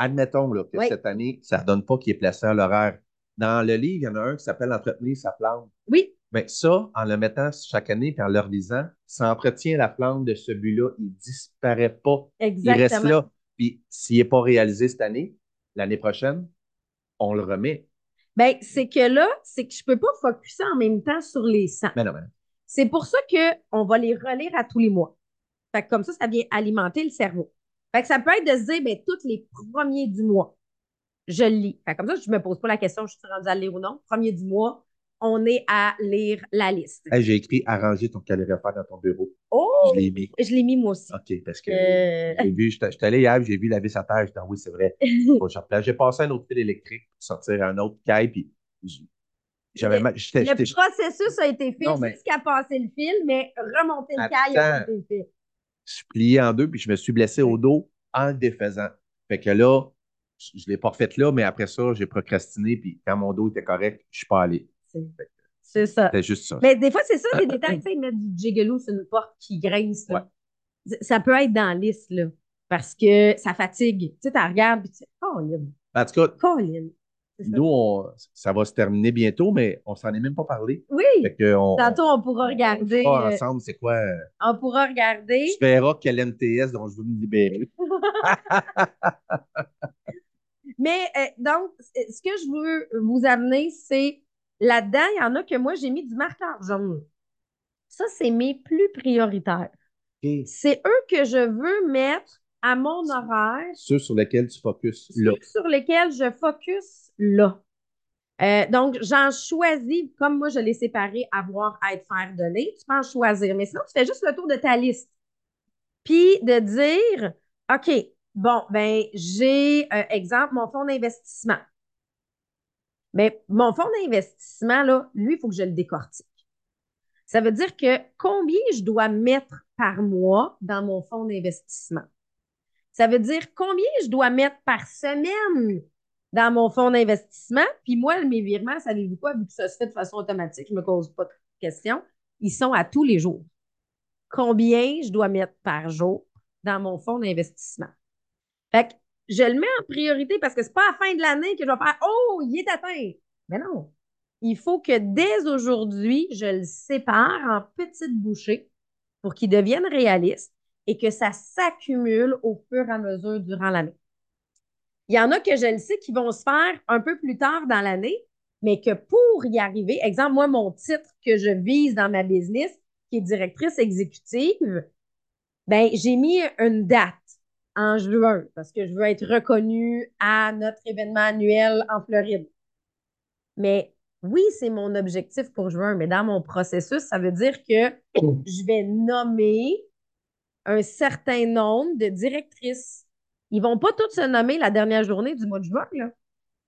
admettons là, que Oui. cette année, ça ne donne pas qu'il est placé à l'horaire. Dans le livre, il y en a un qui s'appelle Entretenir sa plante. Oui, Bien, ça, en le mettant chaque année et en le relisant, ça entretient la plante de ce but-là. Il ne disparaît pas. Il reste exactement. là. Puis s'il n'est pas réalisé cette année, l'année prochaine, on le remet. Ben, c'est que là, c'est que je peux pas focuser en même temps sur les 100. Mais non, mais non. C'est pour ça qu'on va les relire à tous les mois. Fait que comme ça, ça vient alimenter le cerveau. Fait que ça peut être de se dire, ben, tous les premiers du mois, je lis. Fait comme ça, je ne me pose pas la question, je suis rendue à le lire ou non. Premier du mois, on est à lire la liste. Hey, j'ai écrit arranger ton calorifère dans ton bureau. Oh! Je l'ai mis. Je l'ai mis moi aussi. OK, parce que Euh, j'ai vu, j'étais j'étais allé hier, j'ai vu la vis à terre, dit, ah oui, c'est vrai. [LAUGHS] Je. J'ai passé un autre fil électrique pour sortir un autre caille, puis j'avais Le- mal- j'étais- Le j'étais- processus a été fait jusqu'à passer le fil, mais remonter le caille a été fait. Je suis plié en deux, puis je me suis blessé au dos en le défaisant. Fait que là, je ne l'ai pas refait là, mais après ça, j'ai procrastiné, puis quand mon dos était correct, je suis pas allé. C'est- ça. C'était juste ça. Mais des fois, c'est ça, des [COUGHS] détails. Tu sais, mettre du gigolo sur une porte qui grince. là. Ça peut être dans liste, là. Parce que ça fatigue. Tu sais, tu regardes, puis tu sais, Colin, En tout cas, Colin. Nous, on- ça va se terminer bientôt, mais on s'en est même pas parlé. Oui, que on, tantôt, on pourra regarder. on euh, ensemble, c'est quoi? euh, on pourra regarder. Tu verras quel MTS dont je veux me libérer. [LAUGHS] Mais euh, donc, ce que je veux vous amener, c'est là-dedans, il y en a que moi, j'ai mis du marqueur jaune. Ça, c'est mes plus prioritaires. C'est eux que je veux mettre à mon horaire, Ceux sur lesquels tu focuses là. ceux sur lesquels je focus là. Euh, donc, j'en choisis, comme moi, je l'ai séparé avoir, être, faire, donner. Tu peux en choisir. Mais sinon, tu fais juste le tour de ta liste. Puis de dire, OK, bon, ben, j'ai, euh, exemple, mon fonds d'investissement. Mais mon fonds d'investissement, là, lui, il faut que je le décortique. Ça veut dire que combien je dois mettre par mois dans mon fonds d'investissement? Ça veut dire combien je dois mettre par semaine dans mon fonds d'investissement? Puis moi, mes virements, savez-vous quoi, vu que ça se fait de façon automatique, je ne me pose pas de questions, ils sont à tous les jours. Combien je dois mettre par jour dans mon fonds d'investissement? Fait que je le mets en priorité parce que c'est pas à la fin de l'année que je vais faire Oh, il est atteint. Mais non. Il faut que dès aujourd'hui, je le sépare en petites bouchées pour qu'il devienne réaliste et que ça s'accumule au fur et à mesure durant l'année. Il y en a que je le sais qui vont se faire un peu plus tard dans l'année, mais que pour y arriver, exemple, moi, mon titre que je vise dans ma business, qui est directrice exécutive, ben, j'ai mis une date en juin parce que je veux être reconnue à notre événement annuel en Floride. Mais oui, c'est mon objectif pour juin, mais dans mon processus, ça veut dire que je vais nommer un certain nombre de directrices. Ils vont pas toutes se nommer la dernière journée du mois de juin, là.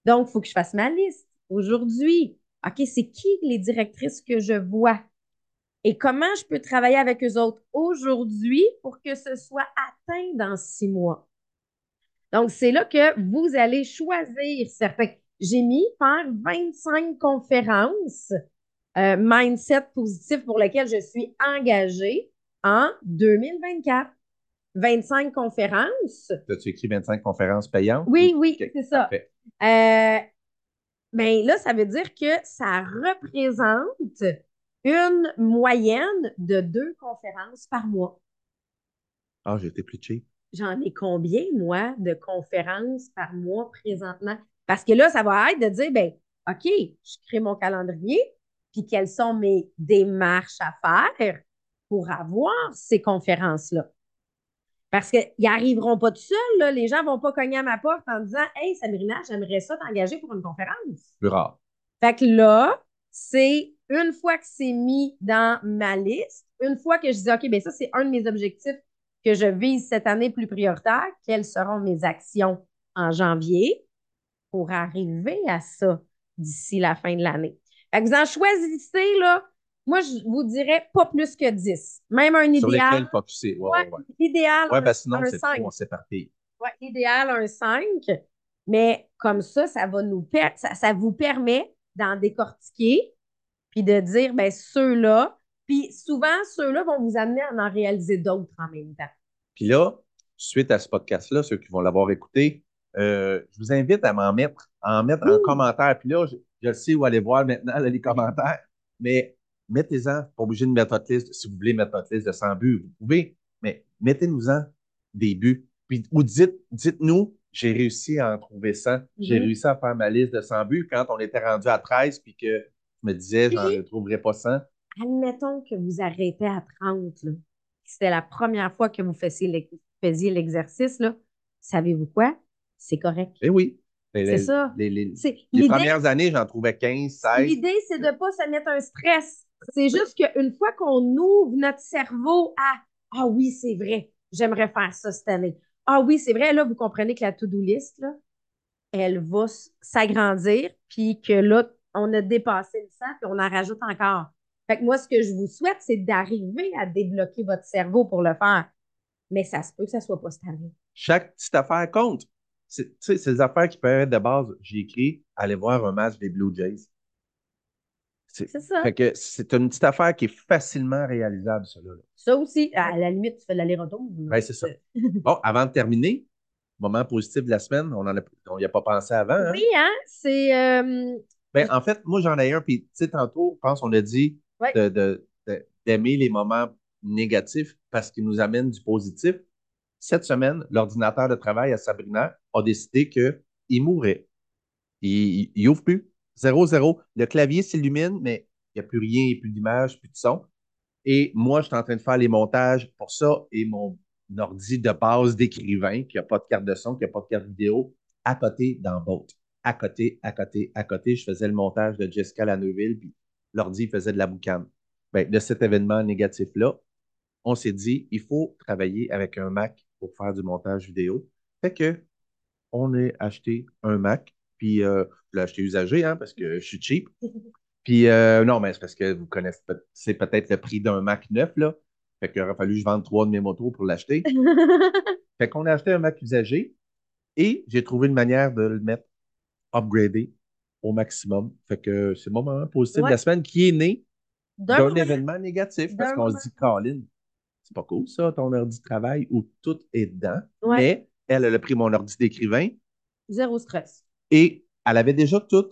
Donc, il faut que je fasse ma liste aujourd'hui. OK, c'est qui les directrices que je vois? Et comment je peux travailler avec eux autres aujourd'hui pour que ce soit atteint dans six mois? Donc, c'est là que vous allez choisir certains. J'ai mis faire 25 conférences euh, mindset positif pour lesquelles je suis engagée en 2024. 25 conférences. As-tu écrit 25 conférences payantes? Oui, oui, c'est ça. Euh, ben là, ça veut dire que ça représente une moyenne de deux conférences par mois. Ah, été plus cheap. J'en ai combien, moi, de conférences par mois présentement? Parce que là, ça va être de dire, ben, OK, je crée mon calendrier, puis quelles sont mes démarches à faire? Pour avoir ces conférences-là. Parce qu'ils n'arriveront pas tout seuls, là. les gens ne vont pas cogner à ma porte en disant Hey, Sabrina, j'aimerais ça t'engager pour une conférence. Plus rare. Fait que là, c'est une fois que c'est mis dans ma liste, une fois que je dis OK, bien ça, c'est un de mes objectifs que je vise cette année plus prioritaire, quelles seront mes actions en janvier pour arriver à ça d'ici la fin de l'année. Fait que vous en choisissez, là, moi, je vous dirais pas plus que 10. Même un Sur idéal. lesquels focuser. Ouais, ouais, ouais. L'idéal, Ouais, un- que sinon, c'est on s'éparpille. Ouais, idéal, un 5. Mais comme ça, ça va nous per- ça, ça vous permet d'en décortiquer puis de dire, ben ceux-là, puis souvent, ceux-là vont vous amener à en réaliser d'autres en même temps. Puis là, suite à ce podcast-là, ceux qui vont l'avoir écouté, euh, je vous invite à m'en mettre, à en mettre en commentaire. Puis là, je, je sais où aller voir maintenant là, les commentaires, mais mettez-en, pas obligé de mettre votre liste. Si vous voulez mettre votre liste de 100 buts, vous pouvez, mais mettez-nous-en des buts. Puis, ou dites, dites-nous, j'ai réussi à en trouver 100. J'ai Mhm. réussi à faire ma liste de 100 buts quand on était rendu à 13 puis que je me disais, j'en Puis- trouverais pas 100. Admettons que vous arrêtez à 30, là. C'était la première fois que vous faisiez l'ex- faisiez l'exercice, là. Savez-vous quoi? C'est correct. Eh oui. Les, C'est les- ça. Les, C'est- premières années, j'en trouvais 15, 16. l'idée, c'est de ne pas se mettre un stress. C'est juste qu'une fois qu'on ouvre notre cerveau à Ah oui, c'est vrai, j'aimerais faire ça cette année. Ah oui, c'est vrai, là, vous comprenez que la to-do list, là, elle va s'agrandir, puis que là, on a dépassé le 100, puis on en rajoute encore. Fait que moi, ce que je vous souhaite, c'est d'arriver à débloquer votre cerveau pour le faire. Mais ça se peut que ça soit pas cette année. Chaque petite affaire compte. Tu sais, des affaires qui peuvent être de base. J'ai écrit aller voir un match des Blue Jays. C'est- ça. Fait que c'est une petite affaire qui est facilement réalisable, ça. Là. Ça aussi, à la limite, tu fais de l'aller-retour. Ben, c'est ça. Bon, avant de terminer, moment positif de la semaine, on n'y a pas pensé avant. hein? Oui, hein? C'est. euh, Ben, en fait, moi, j'en ai un. Puis, tu sais, tantôt, je pense qu'on a dit Ouais. de- de- de- d'aimer les moments négatifs parce qu'ils nous amènent du positif. Cette semaine, l'ordinateur de travail à Sabrina a décidé qu'il mourrait. Il, il, il ouvre plus. Zéro, zéro. Le clavier s'illumine, mais il n'y a plus rien, il n'y a plus d'image, plus de son. Et moi, je suis en train de faire les montages pour ça et mon ordi de base d'écrivain, qui n'a pas de carte de son, qui n'a pas de carte vidéo, à côté dans Bolt. À côté, à côté, à côté, je faisais le montage de Jessica Laneuville, puis l'ordi faisait de la boucane. Ben, de cet événement négatif-là, on s'est dit, il faut travailler avec un Mac pour faire du montage vidéo. Fait que, on a acheté un Mac, puis euh, je l'ai acheté usagé, hein, parce que je suis cheap. [LAUGHS] Puis, euh, non, mais c'est parce que vous connaissez, c'est peut-être le prix d'un Mac neuf, là. Fait qu'il aurait fallu que je vende trois de mes motos pour l'acheter. [LAUGHS] Fait qu'on a acheté un Mac usagé et j'ai trouvé une manière de le mettre upgradé au maximum. Fait que c'est le moment positif de la semaine qui est né D'un événement négatif parce qu'on se dit, Colin, c'est pas cool ça, ton ordi de travail où tout est dedans. Ouais. Mais elle, elle a pris mon ordi d'écrivain Zéro stress. Et elle avait déjà tout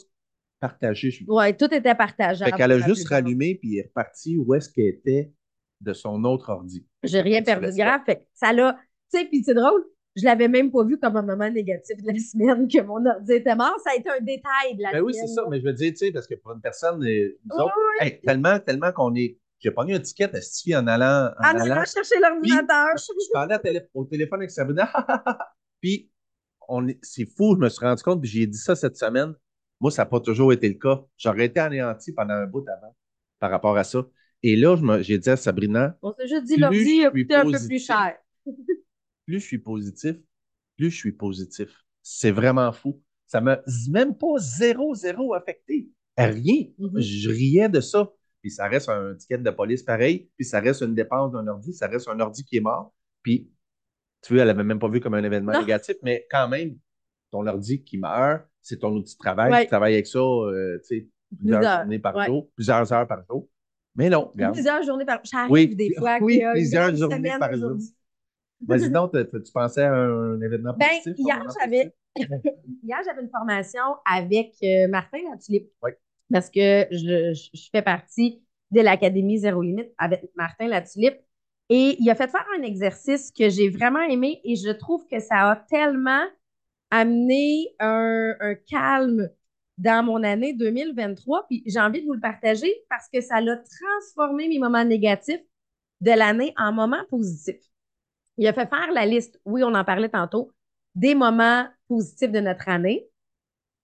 partagé. Je- Ouais, tout était partageable. Fait qu'elle a juste rallumé puis est repartie où est-ce qu'elle était de son autre ordi. J'ai rien perdu de grave. Fait que ça l'a. Tu sais, puis c'est drôle, je l'avais même pas vu comme un moment négatif de la [LAUGHS] semaine que mon ordi était mort. Ça a été un détail de la Ben oui, c'est ça. Mais je veux dire, tu sais, parce que pour une personne, euh, nous Oui, autres, hey, tellement, tellement qu'on est. J'ai pogné un ticket à Stifi en allant. En En allant allant chercher l'ordinateur. je parlais télé- au téléphone avec Sabrina. [LAUGHS] puis, on c'est fou, je me suis rendu compte, puis j'ai dit ça cette semaine. Moi, ça n'a pas toujours été le cas. J'aurais été anéanti pendant un bout avant par rapport à ça. Et là, je me- j'ai dit à Sabrina, On s'est juste dit, l'ordi a coûté un peu plus cher. plus je suis positif, plus je suis positif. C'est vraiment fou. Ça m'a même pas zéro, zéro affecté. Rien. Mhm. Je riais de ça. Puis ça reste un ticket de police pareil. Puis ça reste une dépense d'un ordi. Ça reste un ordi qui est mort. Puis, tu vois, elle avait même pas vu comme un événement Non. négatif, mais quand même, ton ordi qui meurt, c'est ton outil de travail. Ouais. Tu travailles avec ça, euh, tu sais, plusieurs journées par ouais. jour, plusieurs heures par jour. Mais non, regarde. Plusieurs journées par Ça arrive Oui, des fois. oui, que, plusieurs journées par jour. Vas-y donc, tu pensais à un événement Ben, positif? hier, j'avais [LAUGHS] hier, j'avais une formation avec euh, Martin Latulippe. Oui. Parce que je, je- je fais partie de l'Académie Zéro Limite avec Martin Latulippe. Et il a fait faire un exercice que j'ai vraiment aimé et je trouve que ça a tellement amené un, calme dans mon année 2023. Puis j'ai envie de vous le partager parce que ça l'a transformé mes moments négatifs de l'année en moments positifs. Il a fait faire la liste, oui, on en parlait tantôt, des moments positifs de notre année,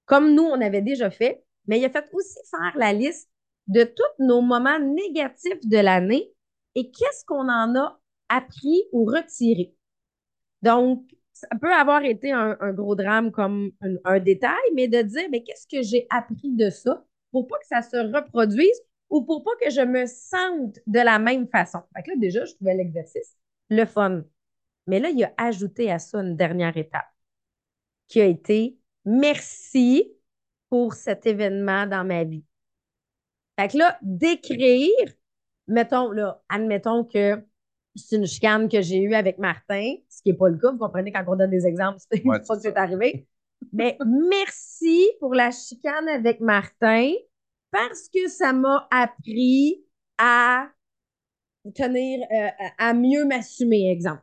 comme nous, on avait déjà fait, mais il a fait aussi faire la liste de tous nos moments négatifs de l'année et qu'est-ce qu'on en a appris ou retiré? Donc, ça peut avoir été un, gros drame comme un, un détail, mais de dire, mais qu'est-ce que j'ai appris de ça pour pas que ça se reproduise ou pour pas que je me sente de la même façon? Fait que là, déjà, je trouvais l'exercice le fun. Mais là, il a ajouté à ça une dernière étape qui a été merci pour cet événement dans ma vie. Fait que là, d'écrire, mettons, là, admettons que c'est une chicane que j'ai eue avec Martin, ce qui n'est pas le cas, vous comprenez quand on donne des exemples, c'est Ouais, [LAUGHS] pas c'est que c'est arrivé. Mais merci pour la chicane avec Martin parce que ça m'a appris à tenir, euh, à à mieux m'assumer, exemple.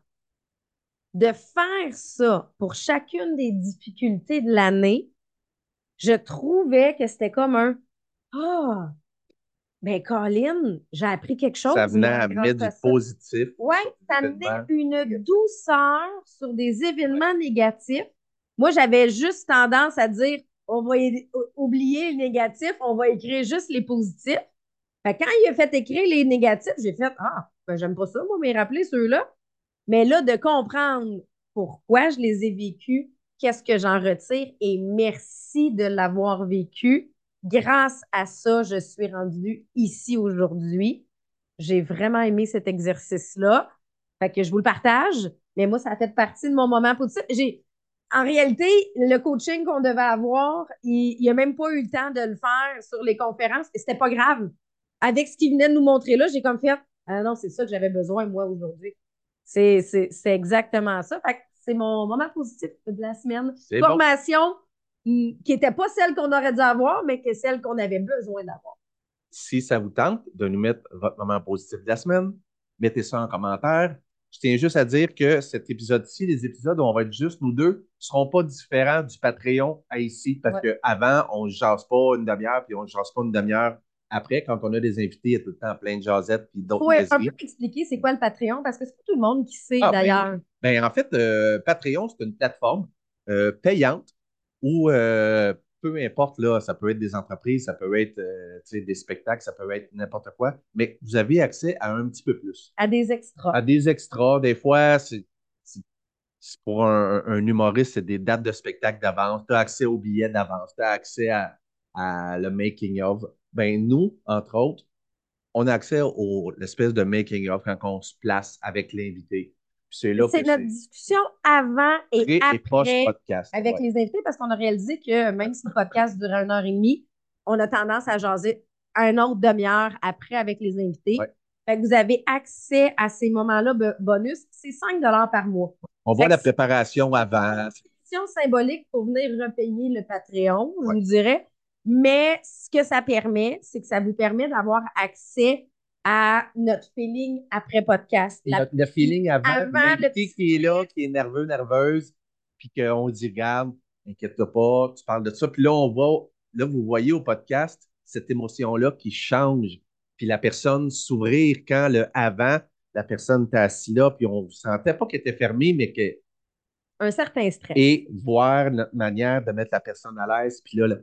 De faire ça pour chacune des difficultés de l'année, je trouvais que c'était comme un Ah, ben Colin, j'ai appris quelque chose. Ça venait à mettre du positif. Ouais, sur ça met une douceur sur des événements négatifs Moi, j'avais juste tendance à dire on va oublier le négatif, on va écrire juste les positifs. Fait quand il a fait écrire les négatifs, j'ai fait Ah, ben, j'aime pas ça, moi, mais rappeler ceux-là. Mais là, de comprendre pourquoi je les ai vécus, qu'est-ce que j'en retire et merci de l'avoir vécu. Grâce à ça, je suis rendue ici aujourd'hui. J'ai vraiment aimé cet exercice-là. Fait que je vous le partage, mais moi, ça a fait partie de mon moment positif. J'ai, en réalité, le coaching qu'on devait avoir, il n'y a même pas eu le temps de le faire sur les conférences et c'était pas grave. Avec ce qu'il venait de nous montrer là, j'ai comme fait, ah non, c'est ça que j'avais besoin, moi, aujourd'hui. C'est, c'est, c'est exactement ça. Fait que c'est mon moment positif de la semaine. Bon. Qui n'était pas celle qu'on aurait dû avoir, mais que celle qu'on avait besoin d'avoir. Si ça vous tente de nous mettre votre moment positif de la semaine, mettez ça en commentaire. Je tiens juste à dire que cet épisode-ci, les épisodes où on va être juste nous deux, ne seront pas différents du Patreon à ici, parce Ouais. qu'avant, on ne jase pas une demi-heure, puis on ne jase pas une demi-heure après. Quand on a des invités, il y a tout le temps plein de jasettes, puis d'autres faut un peu expliquer c'est quoi le Patreon parce que c'est pas tout le monde qui sait Ah, ben d'ailleurs. Ben, en fait, euh, Patreon, c'est une plateforme euh, payante où euh, peu importe, là, ça peut être des entreprises, ça peut être euh, des spectacles, ça peut être n'importe quoi, mais vous avez accès à un petit peu plus. À des extras. À des extras, des fois, c'est pour un, un humoriste, c'est des dates de spectacle d'avance, tu as accès aux billets d'avance, tu as accès à, à le making of. Ben, nous, entre autres, on a accès au l'espèce de making of quand on se place avec l'invité. C'est C'est notre discussion avant et pré et après podcast. avec Ouais. les invités parce qu'on a réalisé que même si le podcast dure une heure et demie, on a tendance à jaser un autre demi-heure après avec les invités. Ouais. Fait que vous avez accès à ces moments-là bo- bonus. C'est 5 par mois. On voit la préparation avant. Question symbolique pour venir repayer le Patreon, je vous dirais. Mais ce que ça permet, c'est que ça vous permet d'avoir accès à notre feeling après podcast. La- Le, feeling avant, avant le petit- qui est là, qui est nerveux, nerveuse, puis qu'on dit, regarde, inquiète-toi pas, tu parles de ça. Puis là, on va, là, vous voyez au podcast cette émotion-là qui change. Puis la personne s'ouvrir quand le avant, la personne était assise là, puis on ne sentait pas qu'elle était fermée, mais que. un certain stress. Et voir notre manière de mettre la personne à l'aise, puis là, là,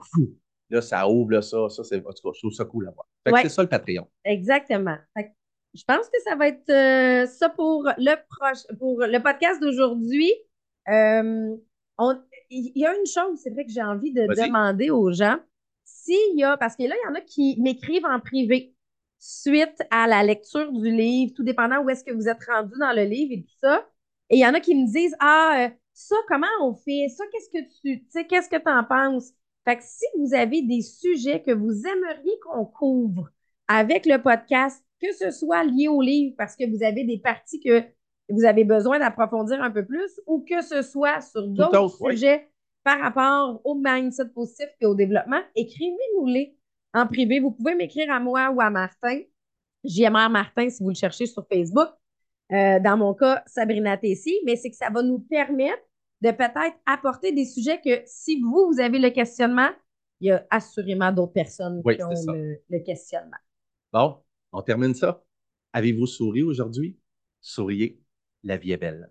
là, ça ouvre, là, ça, ça, c'est, en tout cas, je trouve ça cool à voir. Fait que Ouais. c'est ça le Patreon. Exactement. Fait que je pense que ça va être euh, ça pour le proche, pour le podcast d'aujourd'hui. Euh, on- Il y a une chose, c'est vrai que j'ai envie de Vas-y. demander aux gens s'il y a, parce que là, il y en a qui m'écrivent en privé suite à la lecture du livre, tout dépendant où est-ce que vous êtes rendu dans le livre et tout ça. Et il y en a qui me disent Ah, euh, ça, comment on fait? Ça, qu'est-ce que tu, tu sais, qu'est-ce que tu en penses? Fait que si vous avez des sujets que vous aimeriez qu'on couvre avec le podcast, que ce soit lié au livre parce que vous avez des parties que vous avez besoin d'approfondir un peu plus ou que ce soit sur d'autres oui. sujets par rapport au mindset positif et au développement, écrivez-nous-les en privé. Vous pouvez m'écrire à moi ou à Martin. JMR Martin si vous le cherchez sur Facebook. Euh, dans mon cas, Sabrina Tessi, mais c'est que ça va nous permettre de peut-être apporter des sujets que si vous, vous avez le questionnement, il y a assurément d'autres personnes Oui, qui ont le questionnement. Bon, on termine ça. Avez-vous souri aujourd'hui? Souriez, la vie est belle.